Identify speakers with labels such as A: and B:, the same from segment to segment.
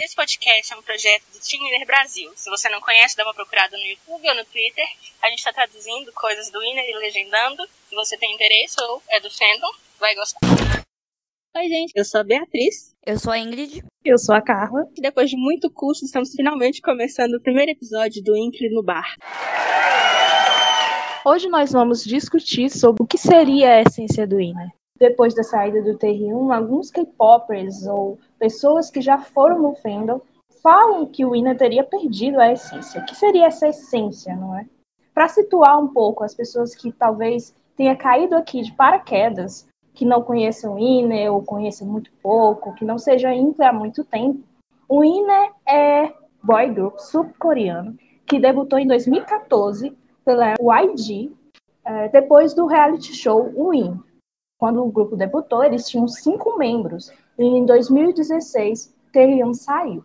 A: Esse podcast é um projeto do Team Winner Brasil. Se você não conhece, dá uma procurada no YouTube ou no Twitter. A gente está traduzindo coisas do Winner e legendando. Se você tem interesse ou é do fandom, vai gostar. Oi, gente. Eu sou a Beatriz.
B: Eu sou a Ingrid.
C: Eu sou a Carla.
A: E depois de muito curso, estamos finalmente começando o primeiro episódio do Incre no Bar.
C: Hoje nós vamos discutir sobre o que seria a essência do Winner. Depois da saída do TR1, alguns K-popers ou pessoas que já foram no fandom falam que o Winner teria perdido a essência. O que seria essa essência, não é? Para situar um pouco as pessoas que talvez tenha caído aqui de paraquedas, que não conheçam o Winner ou conheçam muito pouco, que não seja Inter há muito tempo, o Winner é boy group sul-coreano que debutou em 2014 pela YG, eh, depois do reality show Win. Quando o grupo debutou, eles tinham cinco membros. E em 2016, Taehyung saiu.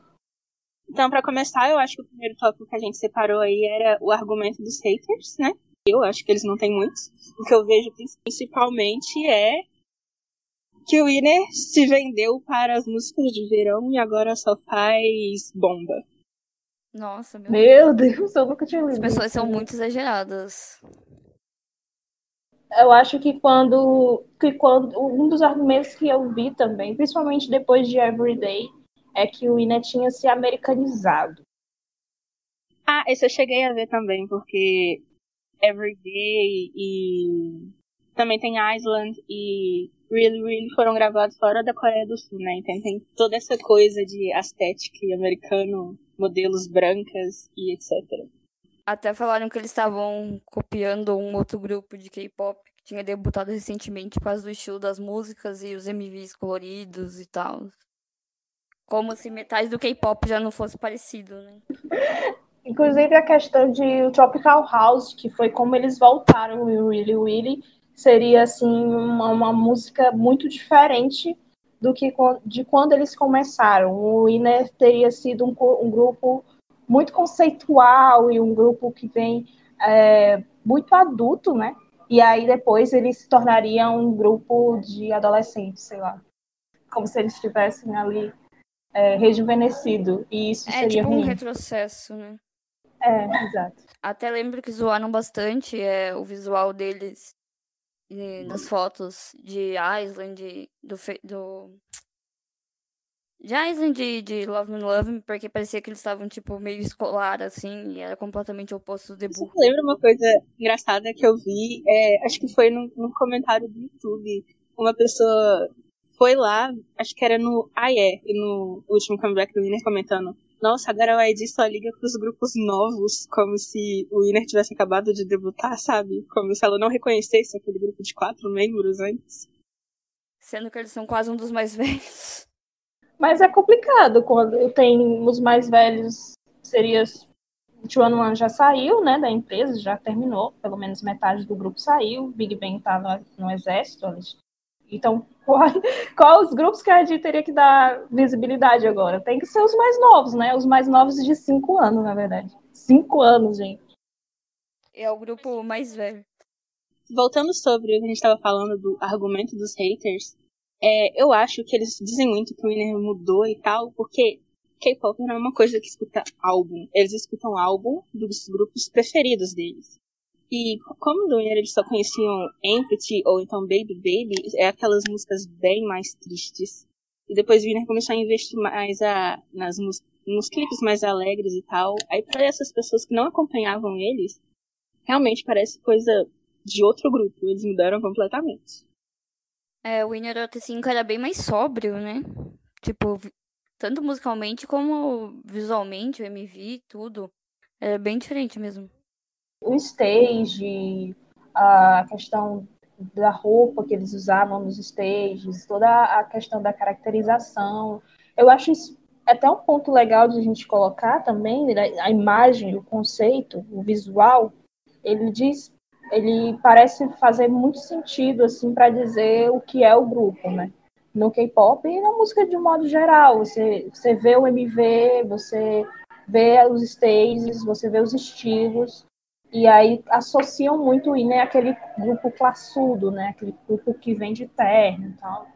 A: Então, para começar, eu acho que o primeiro tópico que a gente separou aí era o argumento dos haters, né? Eu acho que eles não têm muitos. O que eu vejo principalmente é que o Winner se vendeu para as músicas de verão e agora só faz bomba.
B: Nossa, meu,
C: Meu Deus, eu nunca tinha lido.
B: As pessoas são muito exageradas.
C: Eu acho que quando, que quando. Um dos argumentos que eu vi também, principalmente depois de Everyday, é que o Winner tinha se americanizado.
A: Ah, esse eu cheguei a ver também, porque Everyday e também tem Island e Really Really foram gravados fora da Coreia do Sul, né? Então tem toda essa coisa de estética americano, modelos brancas e etc.
B: Até falaram que eles estavam copiando um outro grupo de K-pop que tinha debutado recentemente por causa do estilo das músicas e os MVs coloridos e tal. Como se metade do K-pop já não fosse parecido, né?
C: Inclusive a questão de Tropical House, que foi como eles voltaram o Really Really, seria assim uma, uma música muito diferente do que de quando eles começaram. O Winner teria sido um, um grupo muito conceitual e um grupo que vem é, muito adulto, né? E aí depois eles se tornariam um grupo de adolescentes, sei lá. Como se eles estivessem ali é, rejuvenescido. E isso
B: É
C: seria
B: tipo um
C: ruim.
B: retrocesso, né?
C: É, exato.
B: Até lembro que zoaram bastante é, o visual deles nas fotos de Island, do, do... De Island de, de Love Me Love Me, porque parecia que eles estavam, tipo, meio escolar, assim, e era completamente oposto do debut.
A: Você lembra uma coisa engraçada que eu vi? É, acho que foi num, num comentário do YouTube. Uma pessoa foi lá, acho que era no AE, no último comeback do Winner, comentando: Nossa, agora o ID só liga pros grupos novos, como se o Winner tivesse acabado de debutar, sabe? Como se ela não reconhecesse aquele grupo de quatro membros antes.
B: Sendo que eles são quase um dos mais velhos.
C: Mas é complicado quando tem os mais velhos, seria. O Chuan Wan já saiu, né, da empresa, já terminou, pelo menos metade do grupo saiu, Big Bang tá no, no exército. eles- Então, qual, qual os grupos que a gente teria que dar visibilidade agora? Tem que ser os mais novos, né? Os mais novos de cinco anos, na verdade. Cinco anos, gente.
B: É o grupo mais velho.
A: Voltando sobre o que a gente estava falando do argumento dos haters, é, eu acho que eles dizem muito que o Winner mudou e tal, porque K-pop não é uma coisa que escuta álbum. Eles escutam álbum dos grupos preferidos deles. E como do Winner eles só conheciam Empathy ou então Baby Baby, é aquelas músicas bem mais tristes. E depois o Winner começou a investir mais a, nas mus- nos clipes mais alegres e tal. Aí para essas pessoas que não acompanhavam eles, realmente parece coisa de outro grupo. Eles mudaram completamente.
B: É, o Winner Out 5 era bem mais sóbrio, né? Tipo, tanto musicalmente como visualmente, o MV, tudo. Era bem diferente mesmo.
C: O stage, a questão da roupa que eles usavam nos stages, toda a questão da caracterização. Eu acho isso até um ponto legal de a gente colocar também, né, a imagem, o conceito, o visual, ele diz, ele parece fazer muito sentido assim para dizer o que é o grupo, né? No K-pop e na música de um modo geral, você você vê o MV, você vê os stages, você vê os estilos, E aí associam muito o Ine àquele grupo classudo, né? Aquele grupo que vem de terno e tal.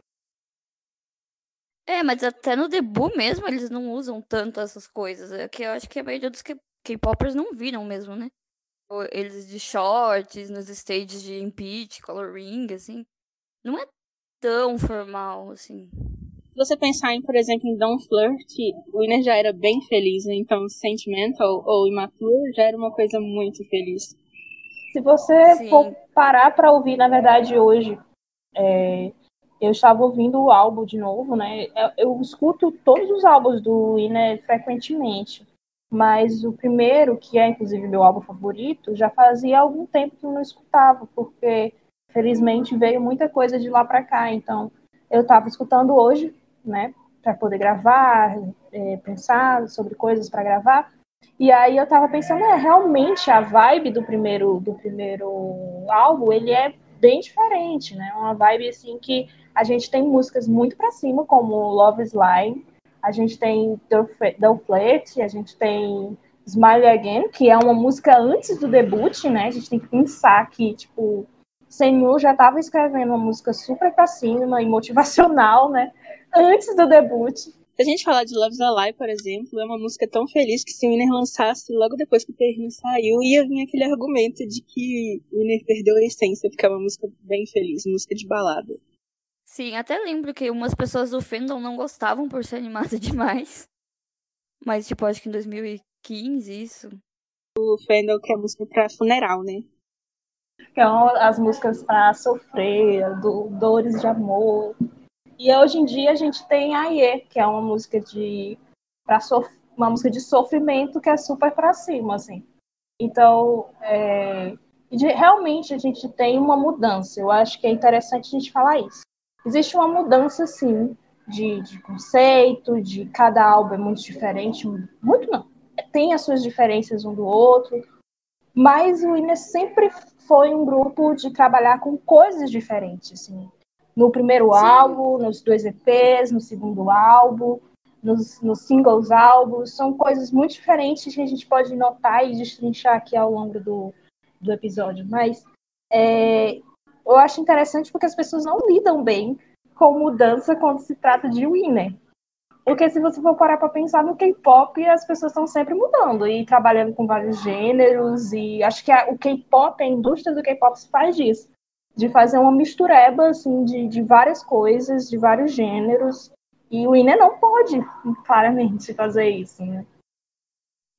B: É, mas até no debut mesmo eles não usam tanto essas coisas. É que eu acho que a maioria dos K-popers não viram mesmo, né? Eles de shorts, nos stages de impeach, coloring, assim. Não é tão formal, assim.
A: Se você pensar em, por exemplo, em Don't Flirt, o Winner já era bem feliz, né? Então Sentimental ou Immature já era uma coisa muito feliz.
C: Se você Sim. for parar pra ouvir, na verdade, hoje, é, eu estava ouvindo o álbum de novo, né? Eu, eu escuto todos os álbuns do Winner frequentemente. Mas o primeiro, que é inclusive meu álbum favorito, já fazia algum tempo que eu não escutava, porque felizmente veio muita coisa de lá para cá. Então eu estava escutando hoje, né, para poder gravar, é, pensar sobre coisas para gravar. E aí eu estava pensando, é, realmente a vibe do primeiro do primeiro álbum, ele é bem diferente, né? Uma vibe assim que a gente tem músicas muito para cima, como Love Slime, a gente tem Don't Flirt, a gente tem Smile Again, que é uma música antes do debut, né? A gente tem que pensar que, tipo, Senhor já estava escrevendo uma música super pra cima e motivacional, né? Antes do debut. Se
A: a gente falar de Love's Alive, por exemplo, é uma música tão feliz que se o Winner lançasse logo depois que o Terrinho saiu, ia vir aquele argumento de que o Winner perdeu a essência, porque é uma música bem feliz, música de balada.
B: Sim, até lembro que umas pessoas do fandom não gostavam por ser animada demais. Mas, tipo, acho que em 2015, isso.
A: O fandom que é música pra funeral, né?
C: Que são as músicas pra sofrer, do, dores de amor. E hoje em dia a gente tem a Ie, que é uma música de. Sof uma música de sofrimento que é super pra cima, assim. Então, é, realmente a gente tem uma mudança. Eu acho que é interessante a gente falar isso existe uma mudança, sim, de, de conceito, de cada álbum é muito diferente, muito não, tem as suas diferenças um do outro, mas o Inês sempre foi um grupo de trabalhar com coisas diferentes, assim. No primeiro Sim. álbum, nos dois EPs, no segundo álbum, nos, nos singles álbuns, são coisas muito diferentes que a gente pode notar e destrinchar aqui ao longo do, do episódio. Mas é, eu acho interessante porque as pessoas não lidam bem com mudança quando se trata de winner. Porque se você for parar para pensar no K-pop, as pessoas estão sempre mudando e trabalhando com vários gêneros. E acho que a, o K-pop, a indústria do K-pop faz isso. De fazer uma mistureba assim, de, de várias coisas, de vários gêneros. E o Winner não pode, claramente, fazer isso, né?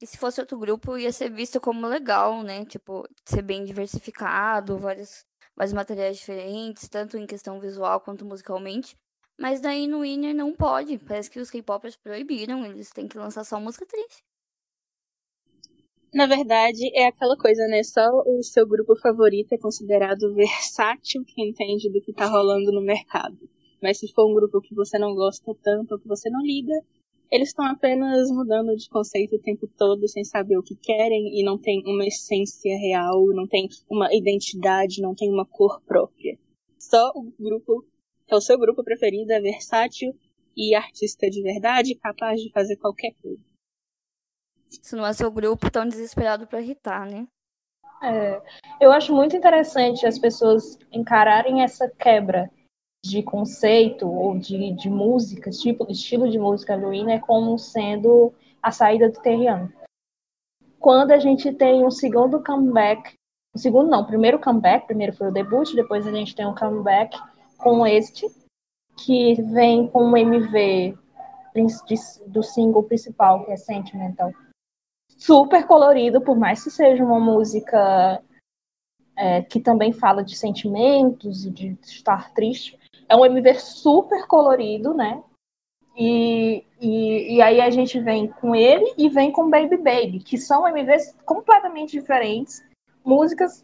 B: E se fosse outro grupo, ia ser visto como legal, né? Tipo, ser bem diversificado, vários vários materiais diferentes, tanto em questão visual quanto musicalmente. Mas daí no Winner não pode. Parece que os K-popers proibiram, eles têm que lançar só música triste.
A: Na verdade, é aquela coisa, né? Só o seu grupo favorito é considerado versátil que entende do que tá rolando no mercado. Mas se for um grupo que você não gosta tanto ou que você não liga, eles estão apenas mudando de conceito o tempo todo sem saber o que querem e não tem uma essência real, não tem uma identidade, não tem uma cor própria. Só o grupo, é o seu grupo preferido, é versátil e artista de verdade, capaz de fazer qualquer coisa.
B: Se não é seu grupo, tão desesperado para irritar, né?
C: É, eu acho muito interessante as pessoas encararem essa quebra de conceito ou de, de música, tipo, estilo de música do Winner como sendo a saída do Terriano. Quando a gente tem um segundo comeback, o segundo não, primeiro comeback, primeiro foi o debut, depois a gente tem um comeback com este, que vem com o MV do single principal, que é Sentimental. Super colorido, por mais que seja uma música é, que também fala de sentimentos e de estar triste, é um MV super colorido, né? E, e, e, aí a gente vem com ele e vem com Baby Baby, que são MVs completamente diferentes, músicas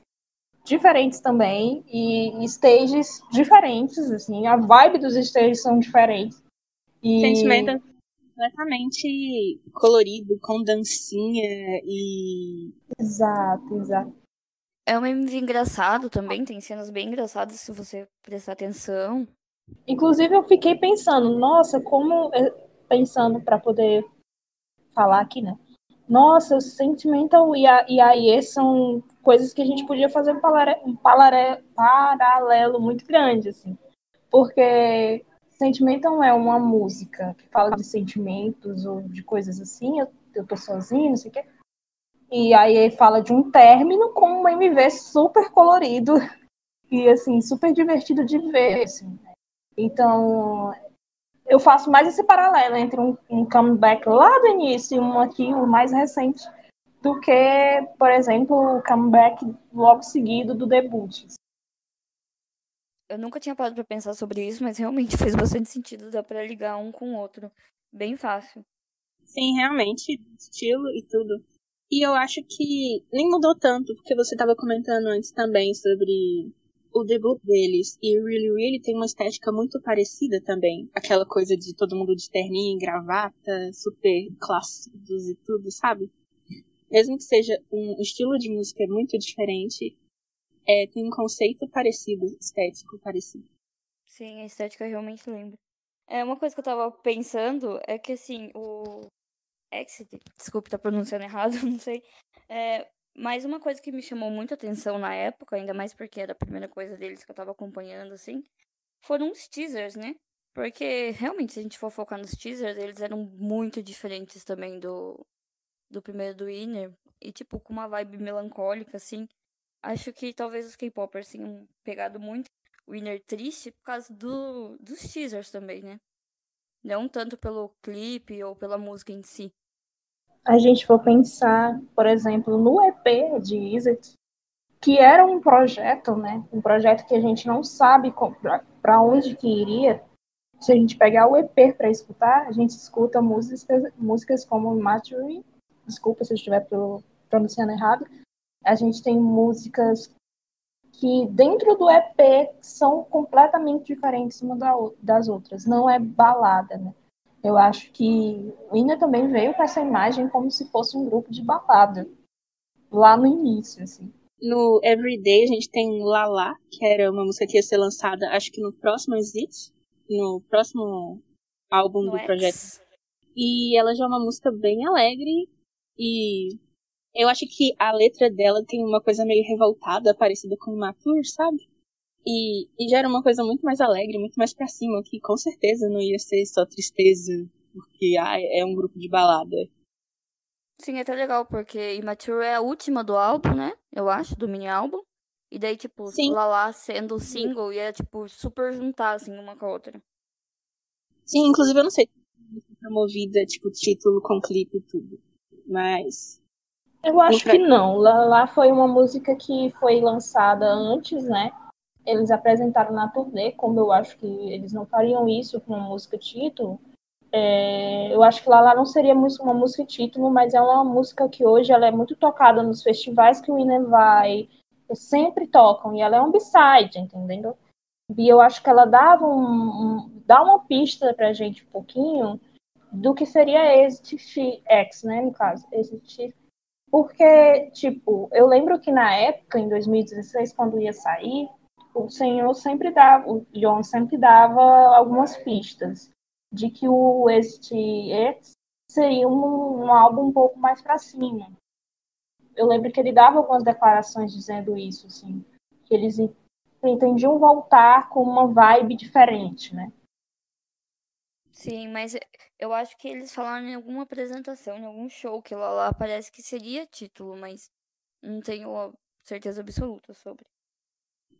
C: diferentes também, e, stages diferentes, assim, a vibe dos stages são diferentes.
A: E... completamente colorido, com dancinha e.
C: Exato, exato.
B: É um MV engraçado também, tem cenas bem engraçadas se você prestar atenção.
C: Inclusive, eu fiquei pensando, nossa, como. Pensando para poder falar aqui, né? nossa, o Sentimental e a, e a IE são coisas que a gente podia fazer um, palare, um palare, paralelo muito grande, assim. Porque Sentimental é uma música que fala de sentimentos ou de coisas assim, eu, eu tô sozinho, não sei o quê. E aí fala de um término com um MV super colorido e assim, super divertido de ver. Assim. Então, eu faço mais esse paralelo entre um, um comeback lá do início e um aqui, o mais recente, do que, por exemplo, o comeback logo seguido do debut.
B: Eu nunca tinha parado para pensar sobre isso, mas realmente fez bastante sentido, dá para ligar um com o outro. Bem fácil.
A: Sim, realmente, estilo e tudo. E eu acho que nem mudou tanto, porque você estava comentando antes também sobre o debut deles e Really Really tem uma estética muito parecida também. Aquela coisa de todo mundo de terninho, gravata, super clássicos e tudo, sabe? Mesmo que seja um estilo de música muito diferente, é, tem um conceito parecido, estético parecido.
B: Sim, a estética realmente lembra. É, uma coisa que eu tava pensando é que, assim, o Exit, desculpe tá pronunciando errado, não sei, é, mas uma coisa que me chamou muito atenção na época, ainda mais porque era a primeira coisa deles que eu tava acompanhando, assim, foram os teasers, né? Porque, realmente, se a gente for focar nos teasers, eles eram muito diferentes também do, do primeiro do Inner. E, tipo, com uma vibe melancólica, assim. Acho que talvez os K-popers tenham pegado muito o Inner triste por causa do, dos teasers também, né? Não tanto pelo clipe ou pela música em si
C: a gente for pensar, por exemplo, no EP de Iset, que era um projeto, né? Um projeto que a gente não sabe para onde que iria. Se a gente pegar o EP para escutar, a gente escuta músicas, músicas como Mastery, desculpa se eu estiver pronunciando errado. A gente tem músicas que dentro do EP são completamente diferentes uma das outras. Não é balada, né? Eu acho que o Ina também veio com essa imagem como se fosse um grupo de balada, lá no início, assim.
A: No Everyday a gente tem Lala, que era uma música que ia ser lançada, acho que no próximo Exit, no próximo álbum no do X. projeto. E ela já é uma música bem alegre e eu acho que a letra dela tem uma coisa meio revoltada, parecida com Mature, sabe? E, e já era uma coisa muito mais alegre, muito mais pra cima, que com certeza não ia ser só tristeza, porque ah, é um grupo de balada.
B: Sim, é até legal, porque Immature é a última do álbum, né? Eu acho, do mini álbum. E daí, tipo, Sim. Lala sendo o single ia, tipo, super juntar, assim, uma com a outra.
A: Sim, inclusive eu não sei se promovida, tipo, título com clipe e tudo. Mas.
C: Eu acho que não. Lala foi uma música que foi lançada antes, né? eles apresentaram na turnê, como eu acho que eles não fariam isso com uma música título, é, eu acho que lá, lá não seria uma música título, mas é uma música que hoje ela é muito tocada nos festivais que o Inem vai, sempre tocam, e ela é um b-side, entendeu? E eu acho que ela dava um, um, dá uma pista pra gente um pouquinho do que seria Exit X, né, no caso, Exit porque, tipo, eu lembro que na época, em 2016, quando ia sair, o Senhor sempre dava, o John sempre dava algumas pistas de que o este seria um, um álbum um pouco mais para cima. Eu lembro que ele dava algumas declarações dizendo isso, assim, que eles pretendiam voltar com uma vibe diferente, né?
B: Sim, mas eu acho que eles falaram em alguma apresentação, em algum show que lá, lá parece que seria título, mas não tenho certeza absoluta sobre.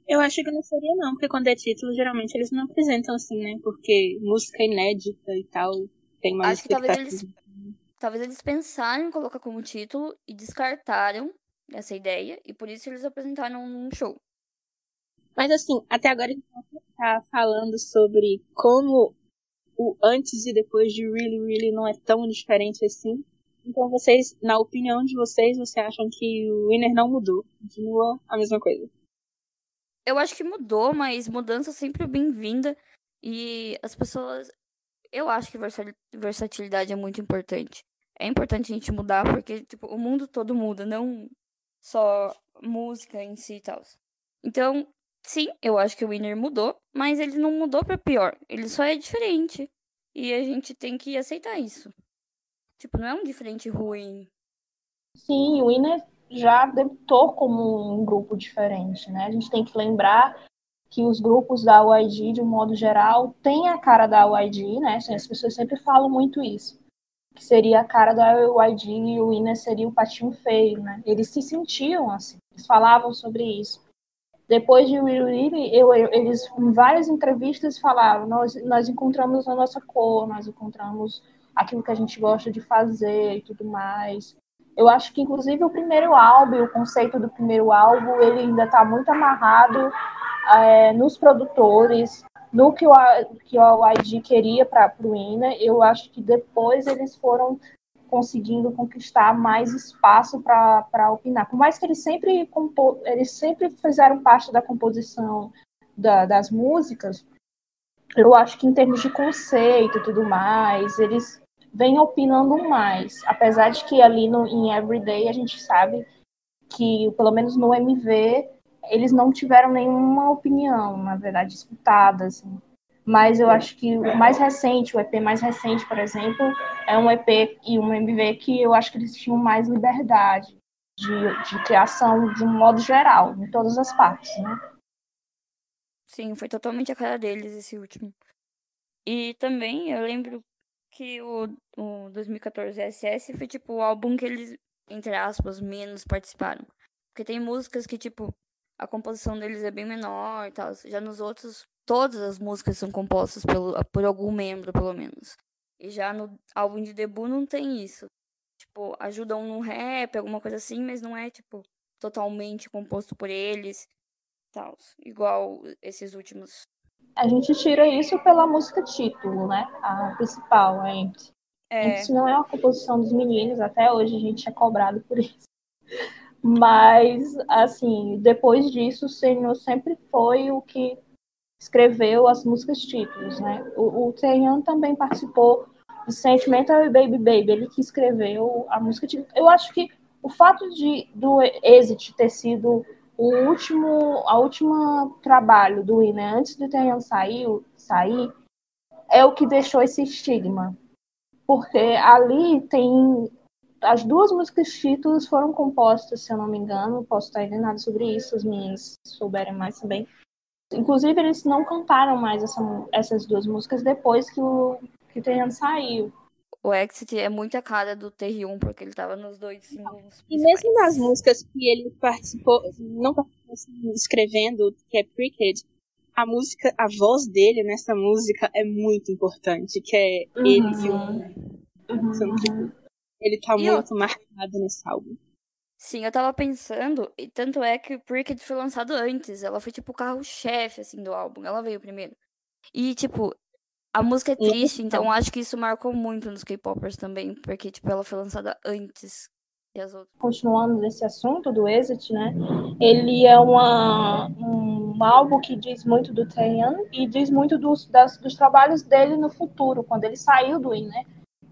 A: Eu acho que não seria não, porque quando é título, geralmente eles não apresentam assim, né? Porque música inédita e tal, tem mais
B: Acho que talvez eles, talvez eles pensaram em colocar como título e descartaram essa ideia, e por isso eles apresentaram num show.
A: Mas assim, até agora a gente tá falando sobre como o antes e depois de Really Really não é tão diferente assim. Então vocês, na opinião de vocês, vocês acham que o Winner não mudou? Continua a mesma coisa?
B: eu acho que mudou, mas mudança sempre bem-vinda. E as pessoas. Eu acho que versatilidade é muito importante. É importante a gente mudar, porque, tipo, o mundo todo muda, não só música em si e tal. Então, sim, eu acho que o Winner mudou, mas ele não mudou para pior. Ele só é diferente. E a gente tem que aceitar isso. Tipo, não é um diferente ruim.
C: Sim, o Winner já debutou como um grupo diferente, né? A gente tem que lembrar que os grupos da YG, de um modo geral, têm a cara da YG, né? Assim, as pessoas sempre falam muito isso. Que seria a cara da YG e o Winner seria o patinho feio, né? Eles se sentiam assim, eles falavam sobre isso. Depois de Will Really, eu, eu, eles em várias entrevistas falaram, nós, nós encontramos a nossa cor, nós encontramos aquilo que a gente gosta de fazer e tudo mais. Eu acho que, inclusive, o primeiro álbum, o conceito do primeiro álbum, ele ainda está muito amarrado é, nos produtores, no que o, que o YG queria para o INA. Eu acho que depois eles foram conseguindo conquistar mais espaço para opinar. Por mais que eles sempre, eles sempre fizeram parte da composição da, das músicas, eu acho que em termos de conceito e tudo mais, eles vem opinando mais. Apesar de que ali no, em Everyday a gente sabe que, pelo menos no MV, eles não tiveram nenhuma opinião, na verdade, escutada. Assim. Mas eu acho que o mais recente, o EP mais recente, por exemplo, é um EP e um MV que eu acho que eles tinham mais liberdade de, de criação de um modo geral, em todas as partes, né?
B: Sim, foi totalmente a cara deles esse último. E também eu lembro que o, o 2014 SS foi, tipo, o álbum que eles, entre aspas, menos participaram. Porque tem músicas que, tipo, a composição deles é bem menor e tal. Já nos outros, todas as músicas são compostas pelo, por algum membro, pelo menos. E já no álbum de debut não tem isso. Tipo, ajudam no rap, alguma coisa assim, mas não é, tipo, totalmente composto por eles. Tal, igual esses últimos
C: a gente tira isso pela música título, né? A principal, a Empty. É. Empty não é uma composição dos meninos, até hoje a gente é cobrado por isso. Mas, assim, depois disso, o Senhor sempre foi o que escreveu as músicas títulos, né? O, o Taehyung também participou de Sentimental Baby Baby, ele que escreveu a música título. Eu acho que o fato de do Exit ter sido o último, a última trabalho do Winner antes do Taeyeon sair, sair é o que deixou esse estigma. Porque ali tem as duas músicas títulos foram compostas, se eu não me engano, posso estar enganado sobre isso, as minhas souberem mais também. Inclusive, eles não cantaram mais essa, essas duas músicas depois que o, que o Taeyeon saiu
B: o Exit é muito a cara do TR1, porque ele tava nos dois singles.
A: E mesmo nas músicas que ele participou, não participou assim, escrevendo, que é Cricket, a música, a voz dele nessa música é muito importante, que é uhum. ele e o uhum. Ele tá e muito eu... marcado nesse álbum.
B: Sim, eu tava pensando, e tanto é que o Cricket foi lançado antes. Ela foi tipo o carro-chefe, assim, do álbum. Ela veio primeiro. E, tipo, a música é triste, então acho que isso marcou muito nos K-popers também, porque tipo ela foi lançada antes que as outras.
C: Continuando nesse assunto do Exit, né? Ele é uma, um álbum que diz muito do Taeyeon e diz muito dos, das, dos trabalhos dele no futuro, quando ele saiu do IN, né?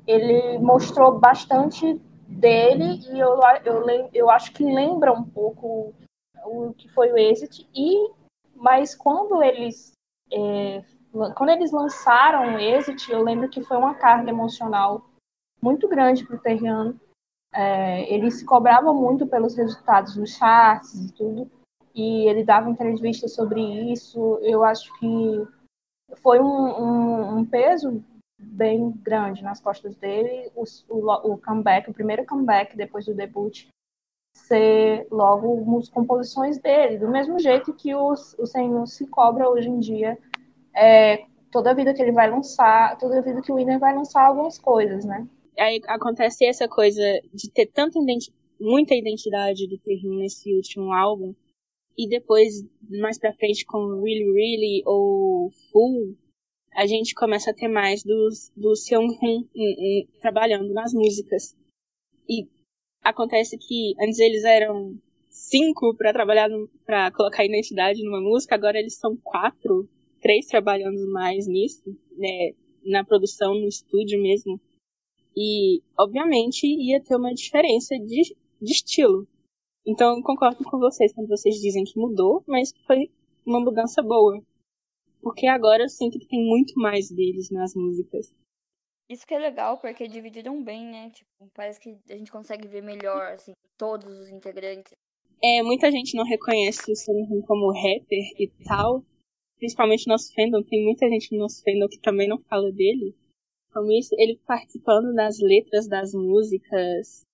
C: Ele mostrou bastante dele e eu, eu, eu acho que lembra um pouco o que foi o Exit e mas quando eles é, quando eles lançaram o Exit, eu lembro que foi uma carga emocional muito grande para o Terriano. É, ele se cobrava muito pelos resultados dos charts e tudo, e ele dava entrevistas sobre isso. Eu acho que foi um, um, um peso bem grande nas costas dele o, o, o, comeback, o primeiro comeback depois do debut, ser logo as composições dele, do mesmo jeito que o, o Senhor se cobra hoje em dia é, toda vida que ele vai lançar, toda vida que o Winner vai lançar algumas coisas, né?
A: Aí acontece essa coisa de ter tanta identi muita identidade do Terrin nesse último álbum, e depois, mais pra frente, com Really Really ou Full, a gente começa a ter mais dos, do Seung-hun trabalhando nas músicas. E acontece que antes eles eram cinco para trabalhar, para colocar identidade numa música, agora eles são quatro três trabalhando mais nisso, né, na produção, no estúdio mesmo. E, obviamente, ia ter uma diferença de, de estilo. Então, eu concordo com vocês quando vocês dizem que mudou, mas foi uma mudança boa. Porque agora eu sinto que tem muito mais deles nas músicas.
B: Isso que é legal, porque dividiram bem, né? Tipo, parece que a gente consegue ver melhor, assim, todos os integrantes.
A: É, muita gente não reconhece o Sun como rapper e tal. Principalmente no nosso fandom, tem muita gente no nosso fandom que também não fala dele. Como isso, ele participando das letras das músicas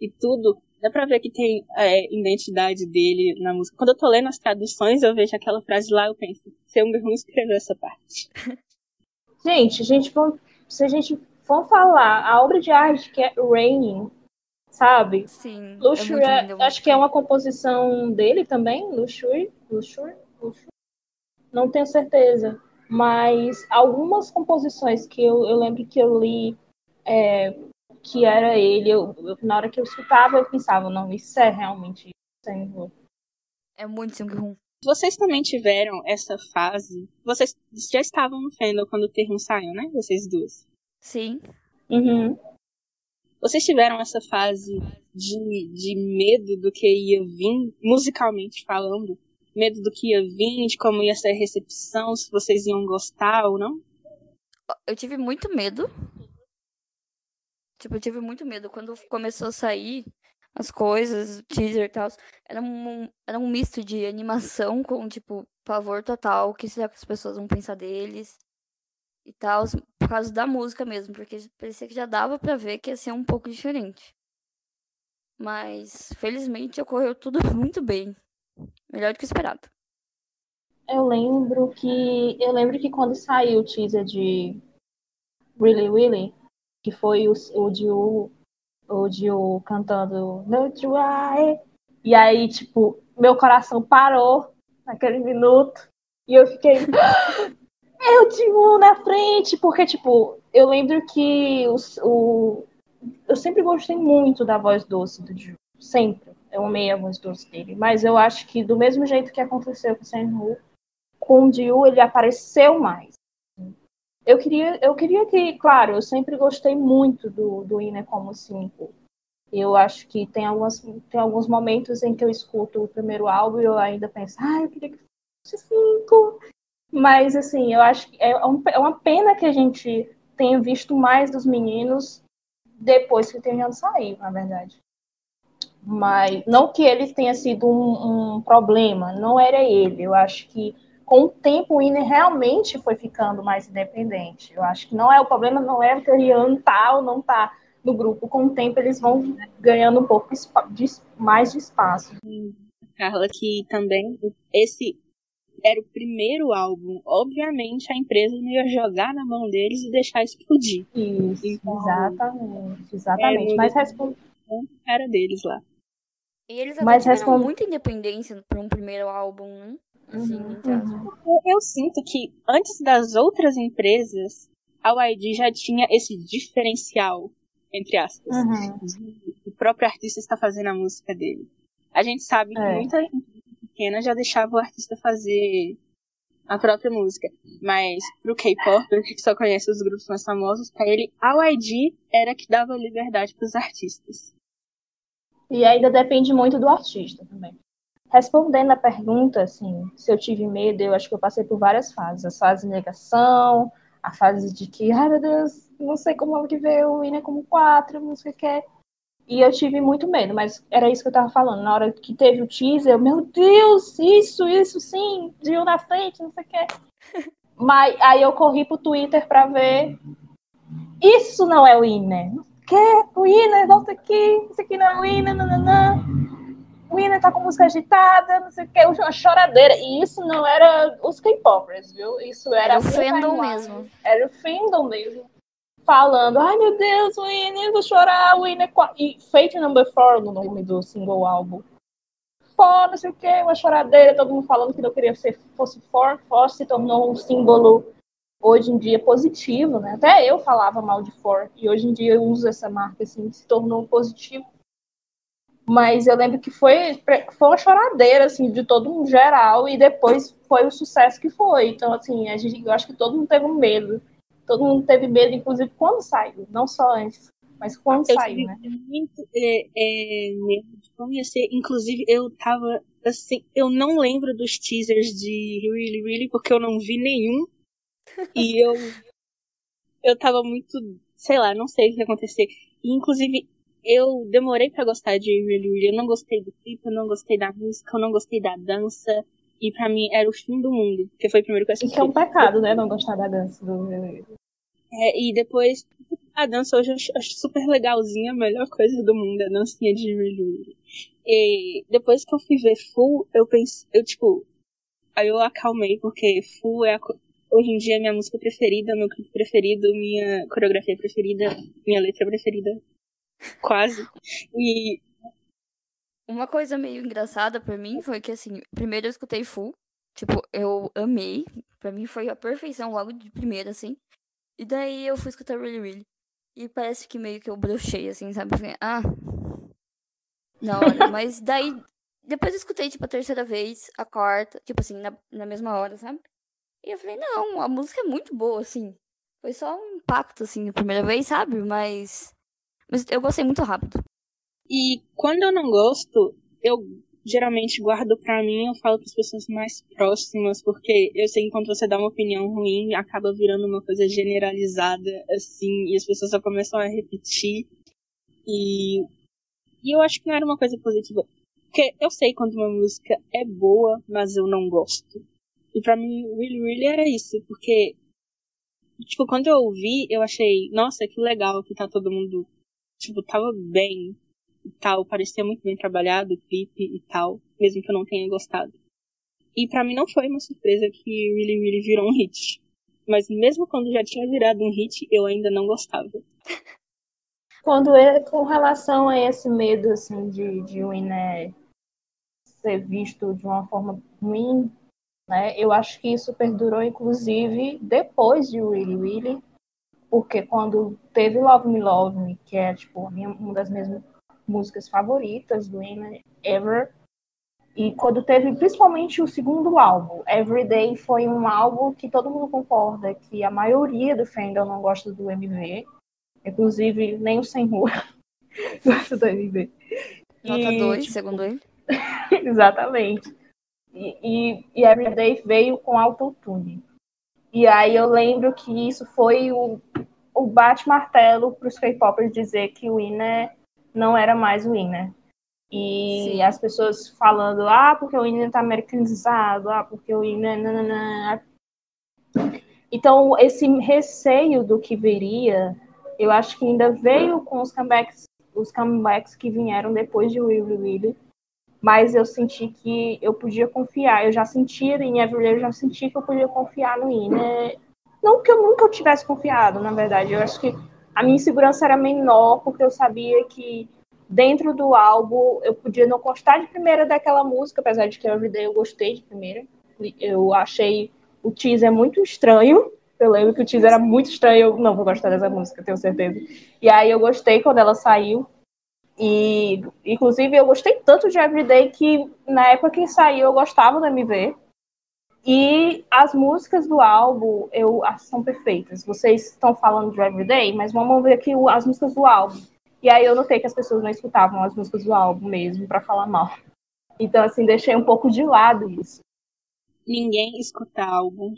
A: e tudo. Dá pra ver que tem é, identidade dele na música. Quando eu tô lendo as traduções, eu vejo aquela frase lá, eu penso, se eu mesmo escreveu essa parte.
C: Gente, a gente, se a gente for falar, a obra de arte que é Raining, sabe?
B: Sim.
C: Luxury,
B: é lindo,
C: acho que é uma composição dele também, Luxury, Luxury, Luxury. Não tenho certeza, mas algumas composições que eu, eu lembro que eu li é, que era ele, eu, eu, na hora que eu escutava, eu pensava, não, isso é realmente Senhor.
B: É muito Seung-hoon.
A: Vocês também tiveram essa fase. Vocês já estavam no fandom quando o termo saiu, né? Vocês duas.
B: Sim.
C: Uhum.
A: Vocês tiveram essa fase de, de medo do que ia vir, musicalmente falando? Medo do que ia vir, de como ia ser a recepção, se vocês iam gostar ou não?
B: Eu tive muito medo. Tipo, eu tive muito medo. Quando começou a sair as coisas, o teaser e tal, era um, era um misto de animação com, tipo, pavor total. O que será que as pessoas vão pensar deles? E tal, por causa da música mesmo, porque parecia que já dava pra ver que ia ser um pouco diferente. Mas, felizmente, ocorreu tudo muito bem. Melhor do que esperado.
C: Eu lembro que. Eu lembro que quando saiu o teaser de Really Really, que foi o, o o, o de o cantando No Try. E aí, tipo, meu coração parou naquele minuto. E eu fiquei. Eu Jiwoo na frente! Porque, tipo, eu lembro que o, o, eu sempre gostei muito da voz doce do Jiwoo. Sempre. Eu amei a voz doce dele. Mas eu acho que do mesmo jeito que aconteceu com o Senhu, com o Jiwoo ele apareceu mais eu queria, eu queria que, claro, eu sempre gostei muito do, do Ine como cinco. Eu acho que tem, algumas, tem alguns momentos em que eu escuto o primeiro álbum e eu ainda penso, ah, eu queria que fosse cinco. Mas, assim, eu acho que é, um, é uma pena que a gente tenha visto mais dos meninos depois que o Tenhan saiu, na verdade. Mas não que ele tenha sido um, um problema, não era ele. Eu acho que com o tempo o Iner realmente foi ficando mais independente. Eu acho que não é o problema, não é que o Rian tá ou não tá no grupo. Com o tempo eles vão ganhando um pouco de, mais de espaço.
A: Carla, que também esse era o primeiro álbum. Obviamente a empresa não ia jogar na mão deles e deixar explodir.
C: Isso, então, exatamente. Exatamente. É, Mas responde.
A: Era deles lá.
B: E eles Mas responde... muita independência para um primeiro álbum, né? Assim,
A: uhum. eu, eu sinto que antes das outras empresas, a YG já tinha esse diferencial, entre aspas.
C: Uhum.
A: De, o próprio artista está fazendo a música dele. A gente sabe que é. muita pequena já deixava o artista fazer a própria música. Mas pro K-pop, que só conhece os grupos mais famosos, pra ele, a YG era que dava liberdade pros artistas.
C: E ainda depende muito do artista também. Respondendo a pergunta, assim, se eu tive medo, eu acho que eu passei por várias fases. A fase de negação, a fase de que, ai meu Deus, não sei como é que ver o Ine como quatro, não sei o que. E eu tive muito medo, mas era isso que eu tava falando. Na hora que teve o teaser, eu, meu Deus, isso, isso sim, Jill na frente, não sei o que. Mas aí eu corri pro Twitter pra ver. Isso não é o Ine. Que? O Ine, volta aqui, isso aqui não é o Ine, nananã o Ina tá com música agitada, não sei o que, uma choradeira. E isso não era os K-popers, viu? Isso era,
B: era o fandom mesmo.
C: Era o fandom mesmo. Falando, ai meu Deus, eu vou chorar, é E Fate Number 4 no nome do single álbum. For, não sei o que, uma choradeira, todo mundo falando que não queria ser fosse For, For se tornou um símbolo hoje em dia positivo, né? Até eu falava mal de For, e hoje em dia eu uso essa marca assim, se tornou positivo mas eu lembro que foi, foi uma choradeira, assim, de todo um geral, e depois foi o sucesso que foi. Então, assim, a gente, eu acho que todo mundo teve um medo. Todo mundo teve medo, inclusive, quando saiu, não só antes, mas quando
A: eu
C: saiu, né?
A: muito é, é, medo de ser. Inclusive, eu tava, assim, eu não lembro dos teasers de Really Really, porque eu não vi nenhum. e eu, eu tava muito sei lá, não sei o que ia acontecer. E, inclusive, eu demorei para gostar de Really Really. Eu não gostei do clipe, eu não gostei da música, eu não gostei da dança. E pra mim era o fim do mundo, porque foi o primeiro que eu assisti.
C: Isso é um pecado, né? Não gostar da dança do Really.
A: É, e depois, a dança hoje eu acho, super legalzinha, a melhor coisa do mundo, a dancinha de Really Really. E depois que eu fui ver Full, eu pensei, eu tipo, aí eu acalmei, porque Full é a, hoje em dia minha música preferida, meu clipe preferido, minha coreografia preferida, minha letra preferida. Quase. E.
B: Uma coisa meio engraçada pra mim foi que, assim, primeiro eu escutei Full. Tipo, eu amei. Pra mim foi a perfeição logo de primeira, assim. E daí eu fui escutar Really Really. E parece que meio que eu brochei, assim, sabe? Falei, ah. Na hora. Mas daí. Depois eu escutei, tipo, a terceira vez, a quarta, tipo assim, na, na mesma hora, sabe? E eu falei, não, a música é muito boa, assim. Foi só um impacto, assim, a primeira vez, sabe? Mas mas eu gostei muito rápido.
A: E quando eu não gosto, eu geralmente guardo pra mim, eu falo pras pessoas mais próximas, porque eu sei que quando você dá uma opinião ruim, acaba virando uma coisa generalizada, assim, e as pessoas só começam a repetir. E, e eu acho que não era uma coisa positiva. Porque eu sei quando uma música é boa, mas eu não gosto. E pra mim, Really Really era isso, porque, tipo, quando eu ouvi, eu achei, nossa, que legal que tá todo mundo tipo, tava bem e tal, parecia muito bem trabalhado o clipe e tal, mesmo que eu não tenha gostado. E para mim não foi uma surpresa que Really Really virou um hit. Mas mesmo quando já tinha virado um hit, eu ainda não gostava.
C: Quando é com relação a esse medo assim de, de Winner ser visto de uma forma ruim, né? Eu acho que isso perdurou inclusive depois de Really Really, porque quando teve Love Me Love Me, que é tipo minha, uma das minhas músicas favoritas do Eminem ever, e quando teve principalmente o segundo álbum, Everyday foi um álbum que todo mundo concorda que a maioria do fandom não gosta do MV, inclusive nem o Senhor gosta do MV.
B: Nota 2, tipo, segundo ele.
C: exatamente. E, e, e Everyday veio com autotune. E aí eu lembro que isso foi o, o bate-martelo para os K-popers dizer que o Winner não era mais o Winner. E Sim. as pessoas falando, ah, porque o Winner está americanizado, ah, porque o. Nanana. Então, esse receio do que viria, eu acho que ainda veio com os comebacks, os comebacks que vieram depois de Willy Willy, mas eu senti que eu podia confiar. Eu já sentia em Everyday, eu já senti que eu podia confiar no Ine. Não que eu nunca tivesse confiado, na verdade. Eu acho que a minha insegurança era menor, porque eu sabia que dentro do álbum eu podia não gostar de primeira daquela música, apesar de que Everyday eu gostei de primeira. Eu achei o teaser muito estranho. Eu lembro que o teaser era muito estranho. Eu não vou gostar dessa música, tenho certeza. E aí eu gostei quando ela saiu. E, inclusive, eu gostei tanto de Everyday que na época que saiu eu gostava do MV. E as músicas do álbum eu são perfeitas. Vocês estão falando de Everyday, mas vamos ver aqui as músicas do álbum. E aí eu notei que as pessoas não escutavam as músicas do álbum mesmo para falar mal. Então, assim, deixei um pouco de lado isso.
A: Ninguém escuta álbum.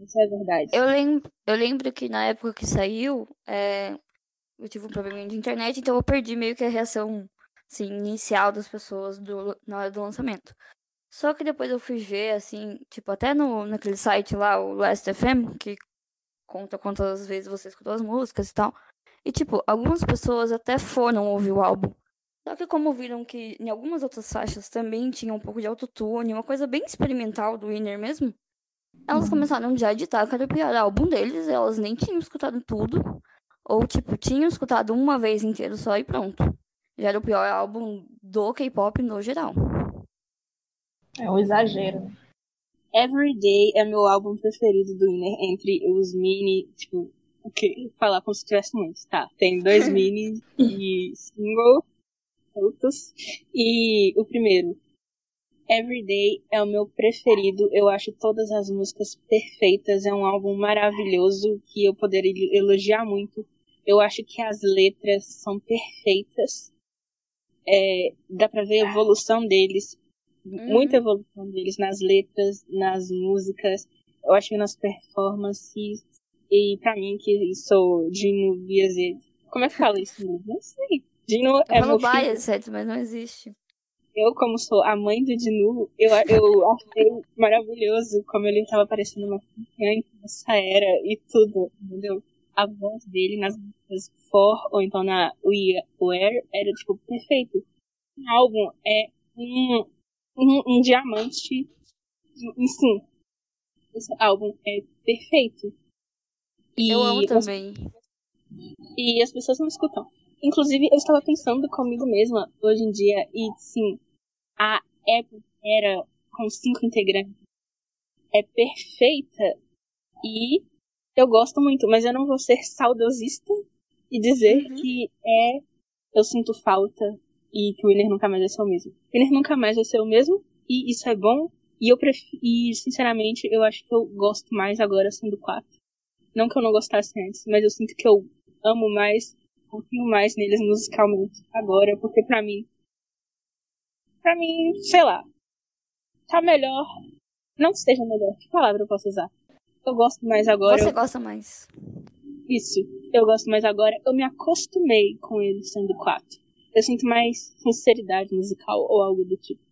A: Isso é verdade.
B: Eu lembro, eu lembro que na época que saiu, é, eu tive um problema de internet, então eu perdi meio que a reação assim, inicial das pessoas do, na hora do lançamento. Só que depois eu fui ver, assim, tipo, até no, naquele site lá, o Last FM, que conta quantas vezes você escutou as músicas e tal. E, tipo, algumas pessoas até foram ouvir o álbum. Só que como viram que em algumas outras faixas também tinha um pouco de autotune, uma coisa bem experimental do Winner mesmo, elas uhum. começaram já a editar cada pior álbum deles, elas nem tinham escutado tudo. Ou, tipo, tinham escutado uma vez inteiro só e pronto. Já era o pior álbum do K-pop no geral.
C: É um exagero.
A: Everyday é meu álbum preferido do Winner entre os mini, tipo, o que? Falar como se tivesse muitos, tá? Tem dois mini e single, outros. E o primeiro, Everyday é o meu preferido. Eu acho todas as músicas perfeitas. É um álbum maravilhoso que eu poderia elogiar muito. Eu acho que as letras são perfeitas. É, dá pra ver a evolução deles. Uhum. Muita evolução deles nas letras, nas músicas. Eu acho que nas performances. E pra mim, que sou Dino via Z. Como é que fala isso? Não sei. Dino é meu filho.
B: certo, mas não existe.
A: Eu, como sou a mãe do Dinu, eu, eu achei maravilhoso como ele estava parecendo uma criança nessa era e tudo, entendeu? A voz dele nas músicas For ou então na We Where era, tipo, perfeito. O álbum é um, um, um diamante, enfim. Esse álbum é perfeito.
B: E eu amo também.
A: E as pessoas não escutam. Inclusive, eu estava pensando comigo mesma hoje em dia, e sim, a Apple era com cinco integrantes é perfeita e eu gosto muito, mas eu não vou ser saudosista e dizer uhum. que é eu sinto falta e que o Winner nunca mais vai ser o mesmo. O Winner nunca mais vai ser o mesmo e isso é bom e eu prefiro, e sinceramente eu acho que eu gosto mais agora sendo quatro. Não que eu não gostasse antes, mas eu sinto que eu amo mais um pouquinho mais neles musicalmente agora, porque para mim, para mim, sei lá, tá melhor. Não seja melhor, que palavra eu posso usar? Eu gosto mais agora.
B: Você
A: eu...
B: gosta mais.
A: Isso, eu gosto mais agora. Eu me acostumei com ele sendo quatro. Eu sinto mais sinceridade musical ou algo do tipo.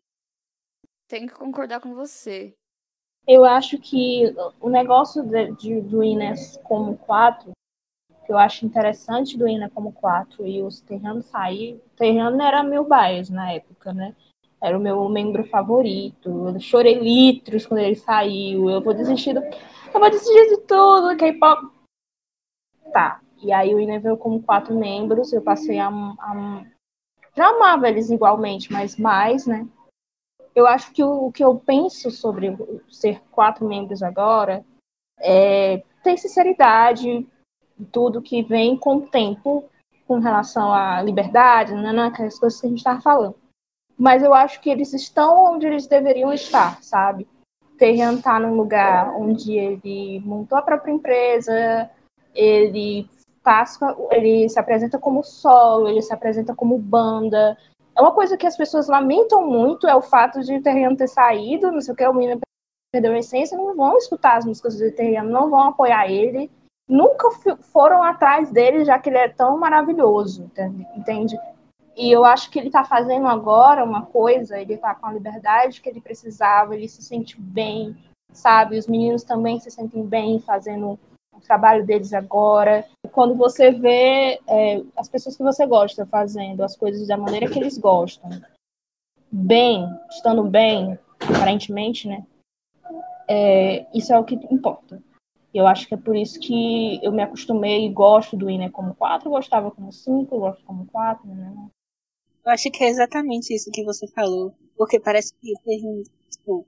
B: Tenho que concordar com você.
C: Eu acho que o negócio de, de do Ines como quatro que eu acho interessante do Ina como 4 e os Terrano sair. O Terrano era meu bias na época, né? Era o meu membro favorito. Eu chorei litros quando ele saiu. Eu vou desistir do... Eu vou desistir de tudo, K-pop. Tá. E aí o Ina veio como quatro membros. Eu passei a, a... Já amava eles igualmente, mas mais, né? Eu acho que o, o que eu penso sobre ser quatro membros agora é ter sinceridade, tudo que vem com o tempo com relação à liberdade, né, né, aquelas coisas que a gente estava falando. Mas eu acho que eles estão onde eles deveriam estar, sabe? Terrian está num lugar onde ele montou a própria empresa, ele passa, ele se apresenta como solo, ele se apresenta como banda. É uma coisa que as pessoas lamentam muito é o fato de Terrian ter saído, não sei o que, o menino perdeu a essência, não vão escutar as músicas do Terrian, não vão apoiar ele nunca foram atrás dele, já que ele é tão maravilhoso, entende? E eu acho que ele está fazendo agora uma coisa, ele está com a liberdade que ele precisava, ele se sente bem, sabe? Os meninos também se sentem bem fazendo o trabalho deles agora. Quando você vê é, as pessoas que você gosta fazendo as coisas da maneira que eles gostam, bem, estando bem, aparentemente, né? É, isso é o que importa. Eu acho que é por isso que eu me acostumei e gosto do Iner como 4, gostava como 5, gosto como 4, né?
A: Eu acho que é exatamente isso que você falou. Porque parece que tipo,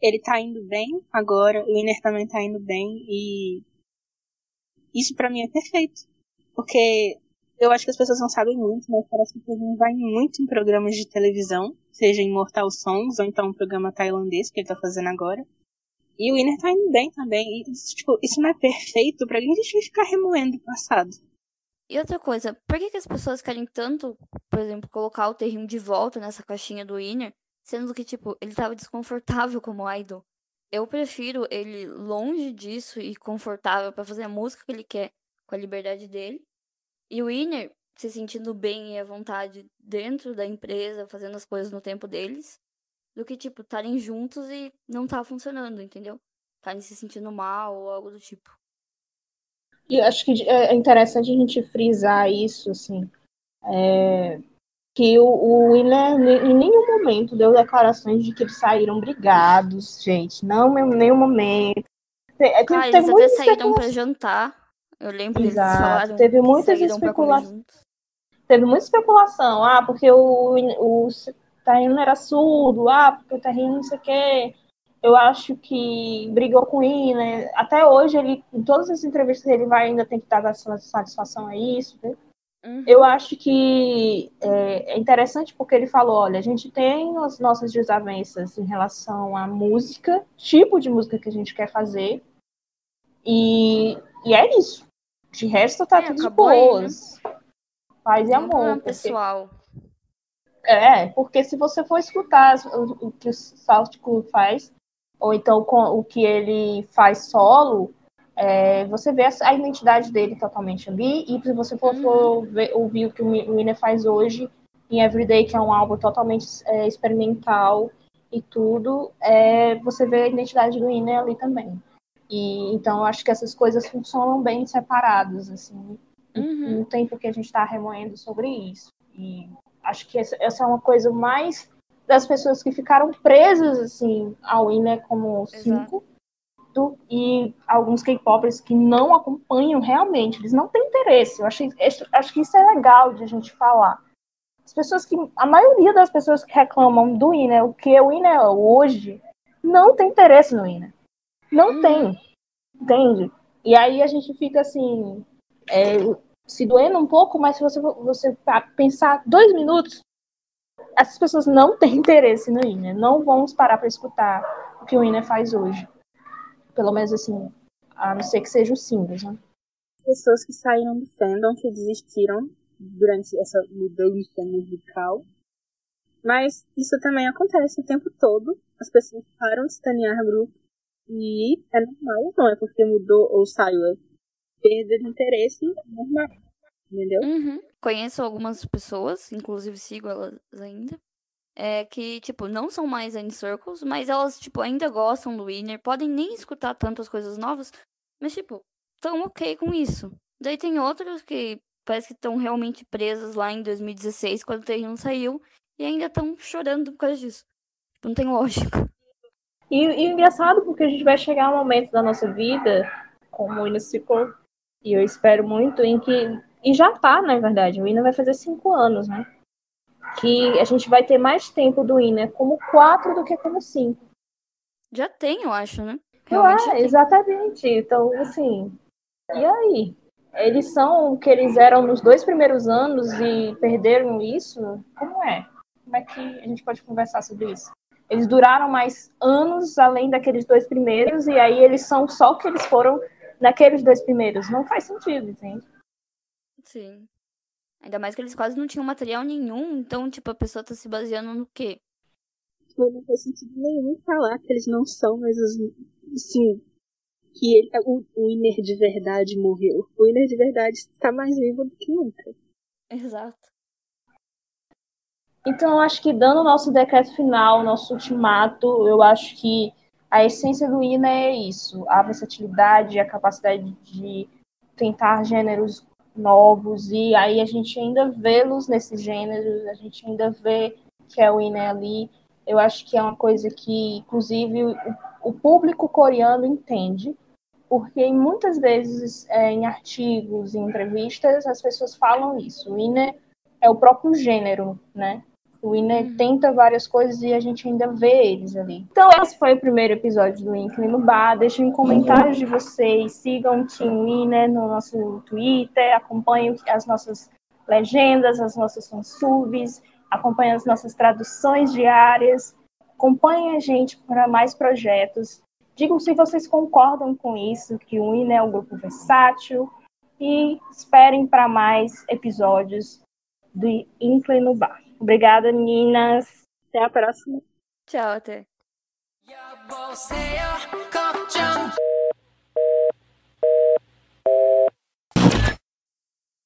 A: ele tá indo bem agora, o Iner também tá indo bem e isso para mim é perfeito. Porque eu acho que as pessoas não sabem muito, mas parece que o vai muito em programas de televisão, seja em Mortal Songs ou então um programa tailandês que ele tá fazendo agora. E o Winner tá indo bem também. E, tipo, isso não é perfeito pra gente vai ficar remoendo o passado.
B: E outra coisa, por que, que as pessoas querem tanto, por exemplo, colocar o terreno de volta nessa caixinha do Winner, sendo que, tipo, ele tava desconfortável como idol? Eu prefiro ele longe disso e confortável para fazer a música que ele quer, com a liberdade dele. E o Winner se sentindo bem e à vontade dentro da empresa, fazendo as coisas no tempo deles do que, tipo, estarem juntos e não tá funcionando, entendeu? Estarem se sentindo mal ou algo do tipo.
C: E acho que é interessante a gente frisar isso, assim. É, que o, o Willer em nenhum momento deu declarações de que eles saíram brigados, gente. Não em nenhum momento.
B: Tem, é, tem, ah, eles até saíram para jantar. Eu lembro que eles falaram.
C: Teve muitas especulações. Teve muita especulação. Ah, porque o, o era surdo, ah, porque o Terreno não sei o quê. Eu acho que brigou com ele, né? Até hoje, ele, em todas as entrevistas, ele vai ainda tem que dar satisfação a isso. Né? Uhum. Eu acho que é, é, interessante porque ele falou: olha, a gente tem as nossas desavenças em relação à música, tipo de música que a gente quer fazer, e, e é isso. De resto, tá é, tudo de boas. Aí, né? Paz e amor.
B: Porque... pessoal.
C: É, porque se você for escutar o, o que o South Cool faz, ou então com, o que ele faz solo, é, você vê a identidade dele totalmente ali, e se você for, uhum. ver, ouvir o que o Winner faz hoje em Everyday, que é um álbum totalmente é, experimental e tudo, é, você vê a identidade do Winner ali também. E então eu acho que essas coisas funcionam bem separadas, assim, uhum. no tempo que a gente está remoendo sobre isso. E acho que essa, essa, é uma coisa mais das pessoas que ficaram presas assim ao Winner como cinco e alguns K-popers que não acompanham realmente, eles não têm interesse. Eu acho, acho que isso é legal de a gente falar. As pessoas que. A maioria das pessoas que reclamam do INA, o que o INA é hoje, não tem interesse no INA. Não uhum. tem. Entende? E aí a gente fica assim. É, se doendo um pouco, mas se você, você pensar dois minutos, essas pessoas não têm interesse no INA. Não vamos parar para escutar o que o INA faz hoje. Pelo menos assim, a não ser que seja o singles, né?
A: Pessoas que saíram do fandom, que desistiram durante essa mudança musical. Mas isso também acontece o tempo todo. As pessoas param de estanear grupo. E é normal, não é porque mudou ou saiu. É perda de interesse é normal. Entendeu?
B: Uhum. Conheço algumas pessoas, inclusive sigo elas ainda, é, que, tipo, não são mais N Circles, mas elas, tipo, ainda gostam do Winner, podem nem escutar tantas coisas novas, mas, tipo, estão ok com isso. Daí tem outros que parece que estão realmente presas lá em 2016, quando o terreno saiu, e ainda estão chorando por causa disso. Tipo, não tem lógica.
C: E, e engraçado porque a gente vai chegar um momento da nossa vida, como o Winner Circle, e eu espero muito, em que. E já tá, na verdade, o Winner vai fazer cinco anos, né? Que a gente vai ter mais tempo do INE como quatro do que como cinco.
B: Já tem, eu acho, né?
C: Realmente ah, exatamente. Então, assim, e aí? Eles são o que eles eram nos dois primeiros anos e perderam isso? Como é? Como é que a gente pode conversar sobre isso? Eles duraram mais anos além daqueles dois primeiros, e aí eles são só o que eles foram naqueles dois primeiros. Não faz sentido, entende?
B: Sim. Ainda mais que eles quase não tinham material nenhum, então, tipo, a pessoa tá se baseando no quê?
A: Tipo, não faz sentido nenhum falar que eles não são, mas assim, que ele, o, o Iner de verdade morreu. O Iner de verdade está mais vivo do que nunca.
B: Exato.
C: Então, eu acho que dando o nosso decreto final, nosso ultimato, eu acho que a essência do INA é isso: a versatilidade, a capacidade de tentar gêneros novos, e aí a gente ainda vê-los nesses gêneros, a gente ainda vê Kelvin ali. Eu acho que é uma coisa que, inclusive, o, o público coreano entende, porque muitas vezes é, em artigos, em entrevistas, as pessoas falam isso. INE é o próprio gênero, né? O Ine uhum. tenta várias coisas e a gente ainda vê eles ali. Então, esse foi o primeiro episódio do Inkling no Bar. Deixem comentários de vocês. Sigam o Team Ine no nosso Twitter. Acompanhem as nossas legendas, as nossas fansubs. Acompanhem as nossas traduções diárias. Acompanhem a gente para mais projetos. Digam se vocês concordam com isso, que o Ine é um grupo versátil. E esperem para mais episódios do Inkling no Bar. Obrigada, meninas. Até a próxima.
B: Tchau, até.